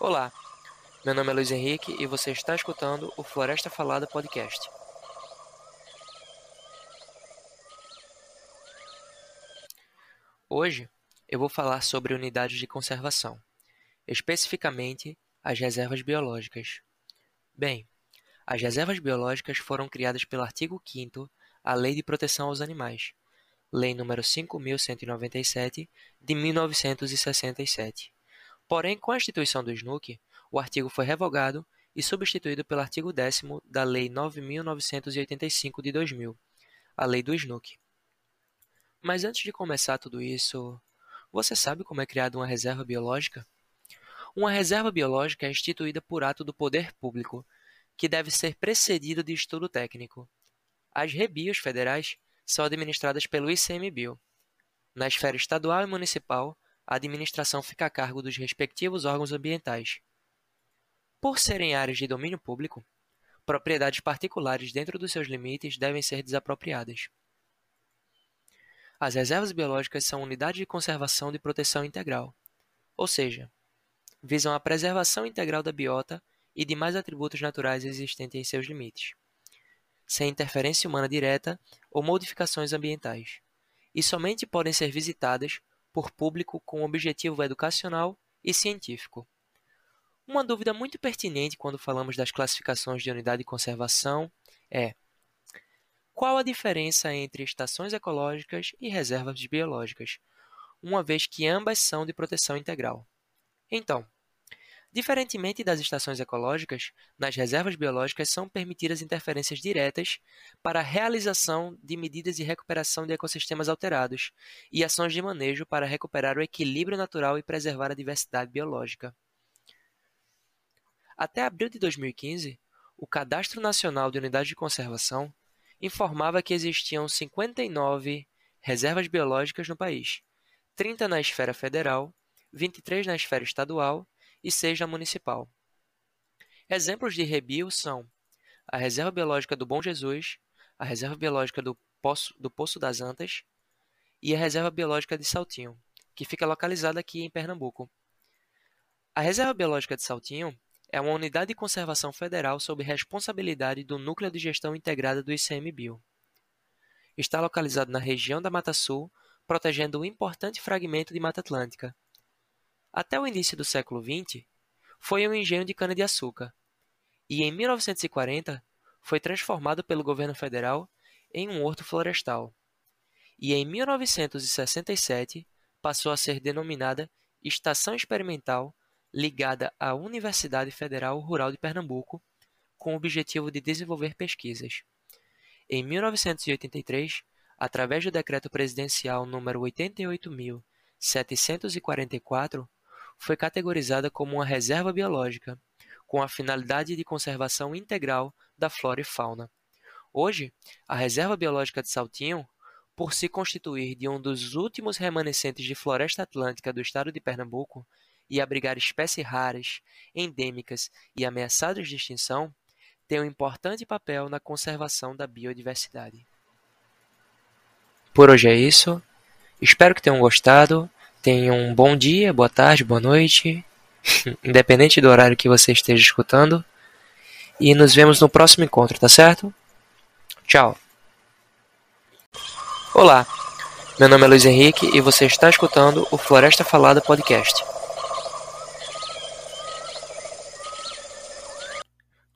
Olá, meu nome é Luiz Henrique e você está escutando o Floresta Falada Podcast. Hoje eu vou falar sobre unidades de conservação, especificamente as reservas biológicas. Bem, as reservas biológicas foram criadas pelo artigo 5 da Lei de Proteção aos Animais, Lei nº 5.197, de 1967. Porém, com a instituição do SNUC, o artigo foi revogado e substituído pelo artigo 10 da Lei 9.985 de 2000, a Lei do SNUC. Mas antes de começar tudo isso, você sabe como é criada uma reserva biológica? Uma reserva biológica é instituída por ato do poder público, que deve ser precedido de estudo técnico. As rebios federais são administradas pelo ICMBio. Na esfera estadual e municipal, a administração fica a cargo dos respectivos órgãos ambientais. Por serem áreas de domínio público, propriedades particulares dentro dos seus limites devem ser desapropriadas. As reservas biológicas são unidades de conservação de proteção integral, ou seja, visam a preservação integral da biota e demais atributos naturais existentes em seus limites, sem interferência humana direta ou modificações ambientais, e somente podem ser visitadas por público com objetivo educacional e científico. Uma dúvida muito pertinente quando falamos das classificações de unidade de conservação é: qual a diferença entre estações ecológicas e reservas biológicas, uma vez que ambas são de proteção integral? Então, diferentemente das estações ecológicas, nas reservas biológicas são permitidas interferências diretas para a realização de medidas de recuperação de ecossistemas alterados e ações de manejo para recuperar o equilíbrio natural e preservar a diversidade biológica. Até abril de 2015, o Cadastro Nacional de Unidades de Conservação informava que existiam 59 reservas biológicas no país, 30 na esfera federal, 23 na esfera estadual e 6 na municipal. Exemplos de rebio são a Reserva Biológica do Bom Jesus, a Reserva Biológica do Poço, do Poço das Antas e a Reserva Biológica de Saltinho, que fica localizada aqui em Pernambuco. A Reserva Biológica de Saltinho é uma unidade de conservação federal sob responsabilidade do Núcleo de Gestão Integrada do ICMBio. Está localizado na região da Mata Sul, protegendo um importante fragmento de Mata Atlântica. Até o início do século XX, foi um engenho de cana-de-açúcar, e em 1940 foi transformado pelo governo federal em um horto florestal. E em 1967 passou a ser denominada Estação Experimental ligada à Universidade Federal Rural de Pernambuco, com o objetivo de desenvolver pesquisas. Em 1983, através do Decreto Presidencial número 88.744, foi categorizada como uma reserva biológica, com a finalidade de conservação integral da flora e fauna. Hoje, a Reserva Biológica de Saltinho, por se constituir de um dos últimos remanescentes de floresta atlântica do estado de Pernambuco, e abrigar espécies raras, endêmicas e ameaçadas de extinção, tem um importante papel na conservação da biodiversidade. Por hoje é isso. Espero que tenham gostado. Tenham um bom dia, boa tarde, boa noite, independente do horário que você esteja escutando. E nos vemos no próximo encontro, tá certo? Tchau. Olá, meu nome é Luiz Henrique e você está escutando o Floresta Falada Podcast.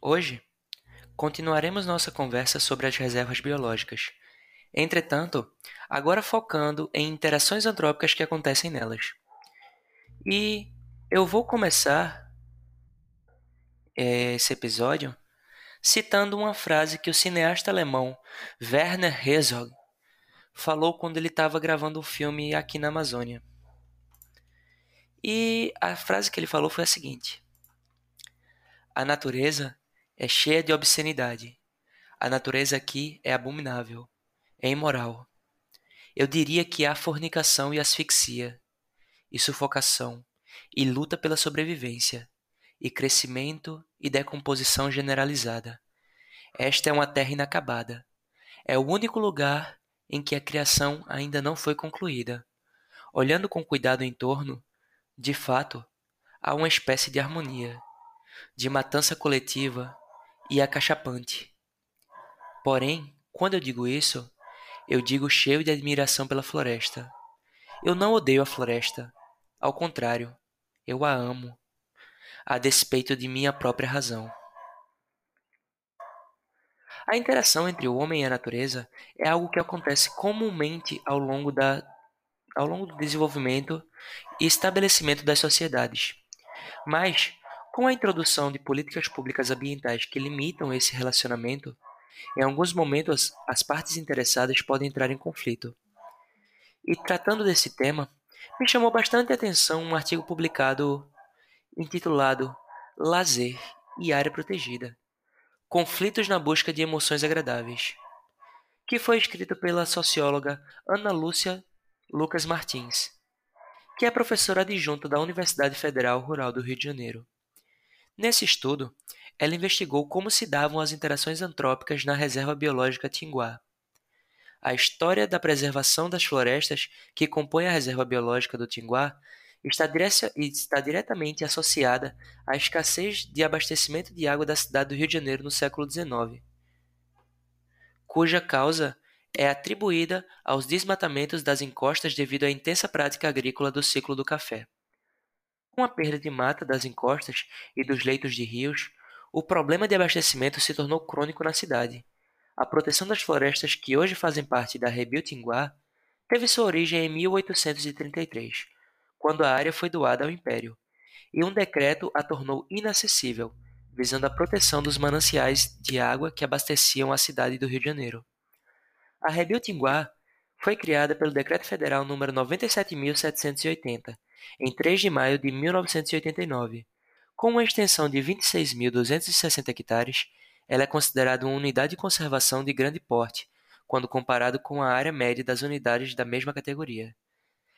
Hoje, continuaremos nossa conversa sobre as reservas biológicas. Entretanto, agora focando em interações antrópicas que acontecem nelas. E eu vou começar eh, esse episódio citando uma frase que o cineasta alemão Werner Herzog falou quando ele estava gravando um filme aqui na Amazônia. E a frase que ele falou foi a seguinte: A natureza é cheia de obscenidade. A natureza aqui é abominável, é imoral. Eu diria que há fornicação e asfixia, e sufocação, e luta pela sobrevivência, e crescimento e decomposição generalizada. Esta é uma terra inacabada. É o único lugar em que a criação ainda não foi concluída. Olhando com cuidado em torno, de fato, há uma espécie de harmonia, de matança coletiva e acachapante. Porém, quando eu digo isso, eu digo cheio de admiração pela floresta. Eu não odeio a floresta. Ao contrário, eu a amo, a despeito de minha própria razão. A interação entre o homem e a natureza é algo que acontece comumente ao longo, da, ao longo do desenvolvimento e estabelecimento das sociedades. Mas, com a introdução de políticas públicas ambientais que limitam esse relacionamento, em alguns momentos as partes interessadas podem entrar em conflito. E tratando desse tema, me chamou bastante atenção um artigo publicado intitulado Lazer e Área Protegida Conflitos na Busca de Emoções Agradáveis, que foi escrito pela socióloga Ana Lúcia Lucas Martins, que é professora adjunta da Universidade Federal Rural do Rio de Janeiro. Nesse estudo, ela investigou como se davam as interações antrópicas na reserva biológica Tinguá. A história da preservação das florestas que compõem a reserva biológica do Tinguá está, está diretamente associada à escassez de abastecimento de água da cidade do Rio de Janeiro no século XIX, cuja causa é atribuída aos desmatamentos das encostas devido à intensa prática agrícola do ciclo do café. Com a perda de mata das encostas e dos leitos de rios, o problema de abastecimento se tornou crônico na cidade. A proteção das florestas que hoje fazem parte da Rebio Tinguá teve sua origem em 1833, quando a área foi doada ao Império, e um decreto a tornou inacessível, visando a proteção dos mananciais de água que abasteciam a cidade do Rio de Janeiro. A Rebio Tinguá foi criada pelo Decreto Federal número 97.780, em 3 de maio de 1989. Com uma extensão de 26.260 hectares, ela é considerada uma unidade de conservação de grande porte, quando comparado com a área média das unidades da mesma categoria.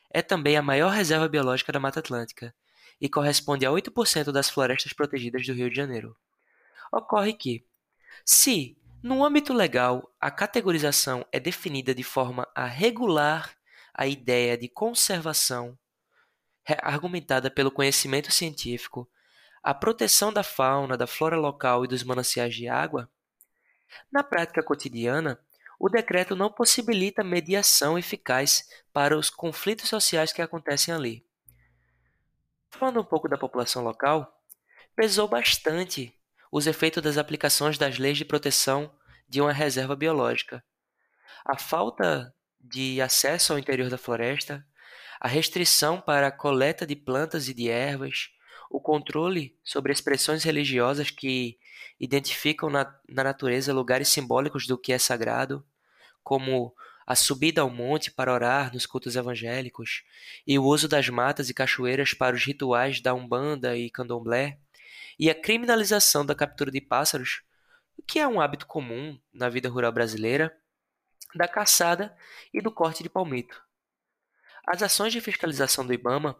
É também a maior reserva biológica da Mata Atlântica e corresponde a 8% das florestas protegidas do Rio de Janeiro. Ocorre que, se no âmbito legal, a categorização é definida de forma a regular a ideia de conservação argumentada pelo conhecimento científico, a proteção da fauna, da flora local e dos mananciais de água. Na prática cotidiana, o decreto não possibilita mediação eficaz para os conflitos sociais que acontecem ali. Falando um pouco da população local, pesou bastante os efeitos das aplicações das leis de proteção de uma reserva biológica. A falta de acesso ao interior da floresta, a restrição para a coleta de plantas e de ervas, o controle sobre expressões religiosas que identificam na, na natureza lugares simbólicos do que é sagrado, como a subida ao monte para orar nos cultos evangélicos, e o uso das matas e cachoeiras para os rituais da Umbanda e Candomblé, e a criminalização da captura de pássaros, que é um hábito comum na vida rural brasileira, da caçada e do corte de palmito. As ações de fiscalização do IBAMA,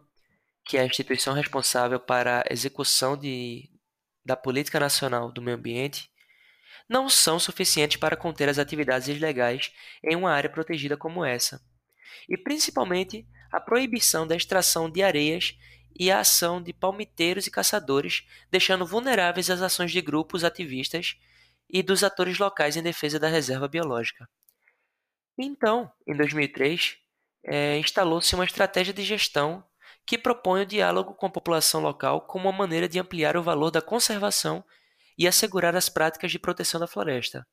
que é a instituição responsável para a execução de, da Política Nacional do Meio Ambiente, não são suficientes para conter as atividades ilegais em uma área protegida como essa, e principalmente a proibição da extração de areias e a ação de palmiteiros e caçadores, deixando vulneráveis as ações de grupos ativistas e dos atores locais em defesa da reserva biológica. Então, em 2003, é, instalou-se uma estratégia de gestão que propõe o diálogo com a população local como uma maneira de ampliar o valor da conservação e assegurar as práticas de proteção da floresta.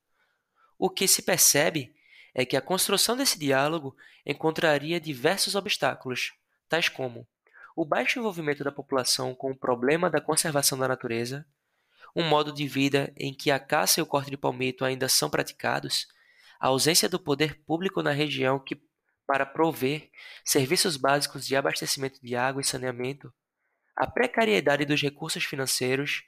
O que se percebe é que a construção desse diálogo encontraria diversos obstáculos, tais como o baixo envolvimento da população com o problema da conservação da natureza, um modo de vida em que a caça e o corte de palmito ainda são praticados, a ausência do poder público na região que para prover serviços básicos de abastecimento de água e saneamento, a precariedade dos recursos financeiros,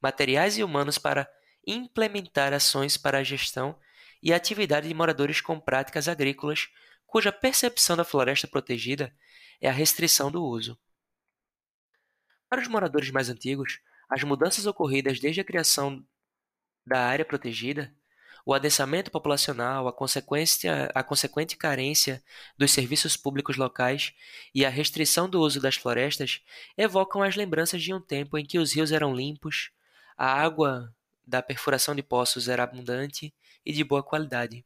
materiais e humanos para implementar ações para a gestão e atividade de moradores com práticas agrícolas cuja percepção da floresta protegida é a restrição do uso. Para os moradores mais antigos, as mudanças ocorridas desde a criação da área protegida, o adensamento populacional, a, consequência, a consequente carência dos serviços públicos locais e a restrição do uso das florestas evocam as lembranças de um tempo em que os rios eram limpos, a água da perfuração de poços era abundante e de boa qualidade.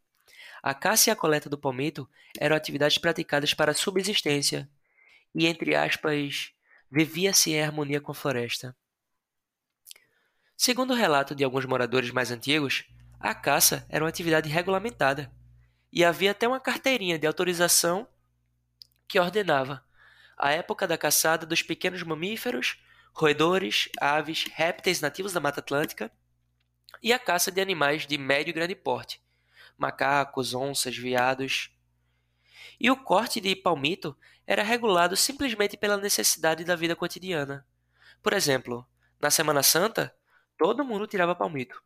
A caça e a coleta do palmito eram atividades praticadas para subsistência e, entre aspas, vivia-se em harmonia com a floresta. Segundo o relato de alguns moradores mais antigos, a caça era uma atividade regulamentada e havia até uma carteirinha de autorização que ordenava a época da caçada dos pequenos mamíferos, roedores, aves, répteis nativos da Mata Atlântica e a caça de animais de médio e grande porte, macacos, onças, veados. E o corte de palmito era regulado simplesmente pela necessidade da vida cotidiana. Por exemplo, na Semana Santa, todo mundo tirava palmito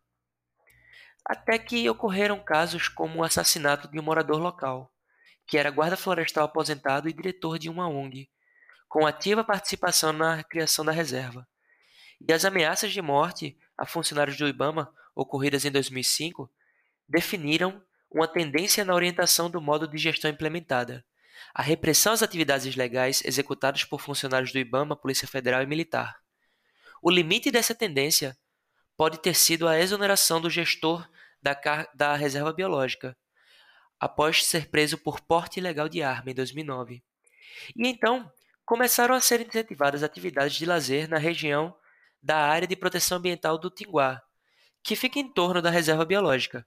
até que ocorreram casos como o assassinato de um morador local, que era guarda florestal aposentado e diretor de uma ONG, com ativa participação na criação da reserva. E as ameaças de morte a funcionários do IBAMA, ocorridas em 2005, definiram uma tendência na orientação do modo de gestão implementada, a repressão às atividades legais executadas por funcionários do IBAMA, Polícia Federal e Militar. O limite dessa tendência pode ter sido a exoneração do gestor da, da reserva biológica, após ser preso por porte ilegal de arma em 2009. E então começaram a ser incentivadas atividades de lazer na região da área de proteção ambiental do Tinguá, que fica em torno da reserva biológica,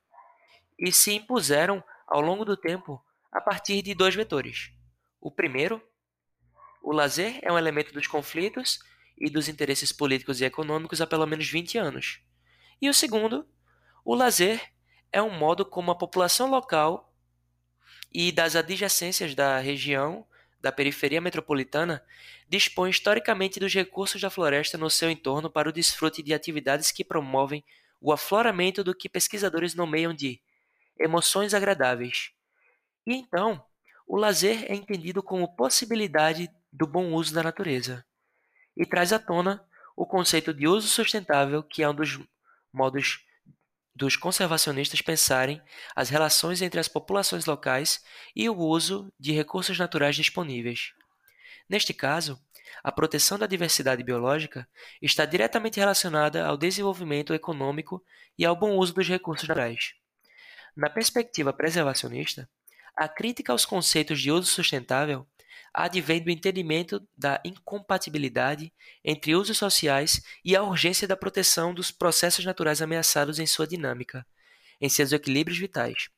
e se impuseram ao longo do tempo a partir de dois vetores. O primeiro, o lazer é um elemento dos conflitos e dos interesses políticos e econômicos há pelo menos 20 anos. E o segundo, o lazer é um modo como a população local e das adjacências da região da periferia metropolitana dispõe historicamente dos recursos da floresta no seu entorno para o desfrute de atividades que promovem o afloramento do que pesquisadores nomeiam de emoções agradáveis. E então, o lazer é entendido como possibilidade do bom uso da natureza e traz à tona o conceito de uso sustentável, que é um dos modos dos conservacionistas pensarem as relações entre as populações locais e o uso de recursos naturais disponíveis. Neste caso, a proteção da diversidade biológica está diretamente relacionada ao desenvolvimento econômico e ao bom uso dos recursos naturais. Na perspectiva preservacionista, a crítica aos conceitos de uso sustentável advém do entendimento da incompatibilidade entre usos sociais e a urgência da proteção dos processos naturais ameaçados em sua dinâmica, em seus equilíbrios vitais.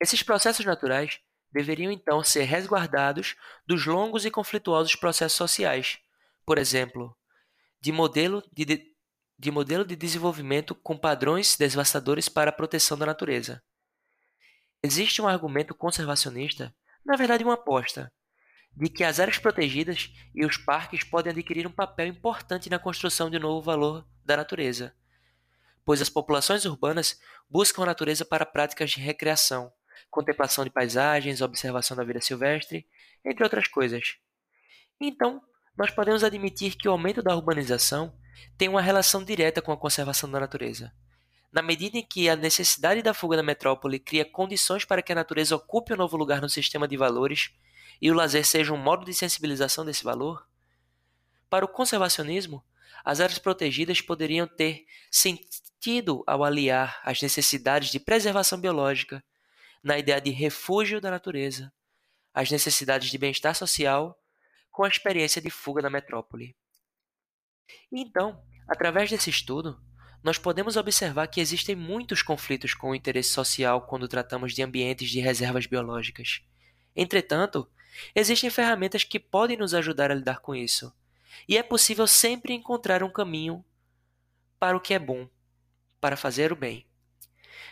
Esses processos naturais deveriam então ser resguardados dos longos e conflituosos processos sociais, por exemplo, de modelo de, de modelo de desenvolvimento com padrões devastadores para a proteção da natureza. Existe um argumento conservacionista na verdade uma aposta, de que as áreas protegidas e os parques podem adquirir um papel importante na construção de um novo valor da natureza, pois as populações urbanas buscam a natureza para práticas de recreação, contemplação de paisagens, observação da vida silvestre, entre outras coisas. Então, nós podemos admitir que o aumento da urbanização tem uma relação direta com a conservação da natureza. Na medida em que a necessidade da fuga da metrópole cria condições para que a natureza ocupe um novo lugar no sistema de valores e o lazer seja um modo de sensibilização desse valor, para o conservacionismo, as áreas protegidas poderiam ter sentido ao aliar as necessidades de preservação biológica na ideia de refúgio da natureza, as necessidades de bem-estar social com a experiência de fuga da metrópole. Então, através desse estudo, nós podemos observar que existem muitos conflitos com o interesse social quando tratamos de ambientes de reservas biológicas. Entretanto, existem ferramentas que podem nos ajudar a lidar com isso, e é possível sempre encontrar um caminho para o que é bom, para fazer o bem.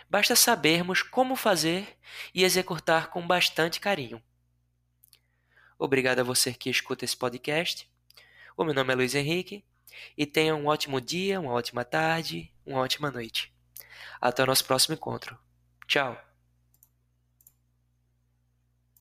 Basta sabermos como fazer e executar com bastante carinho. Obrigado a você que escuta esse podcast. O meu nome é Luiz Henrique e tenha um ótimo dia, uma ótima tarde, uma ótima noite. Até o nosso próximo encontro. Tchau!